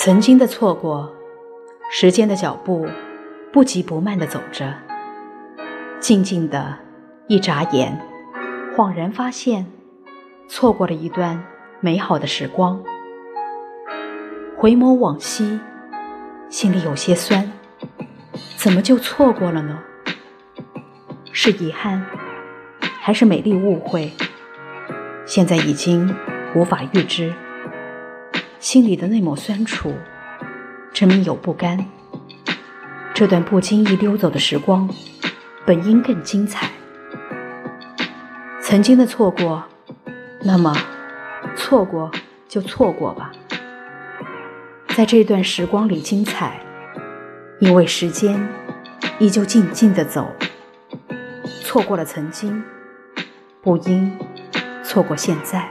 曾经的错过，时间的脚步不急不慢地走着，静静的，一眨眼，恍然发现，错过了一段美好的时光。回眸往昔，心里有些酸，怎么就错过了呢？是遗憾，还是美丽误会？现在已经无法预知。心里的那抹酸楚，证明有不甘。这段不经意溜走的时光，本应更精彩。曾经的错过，那么错过就错过吧。在这段时光里精彩，因为时间依旧静静的走。错过了曾经，不应错过现在。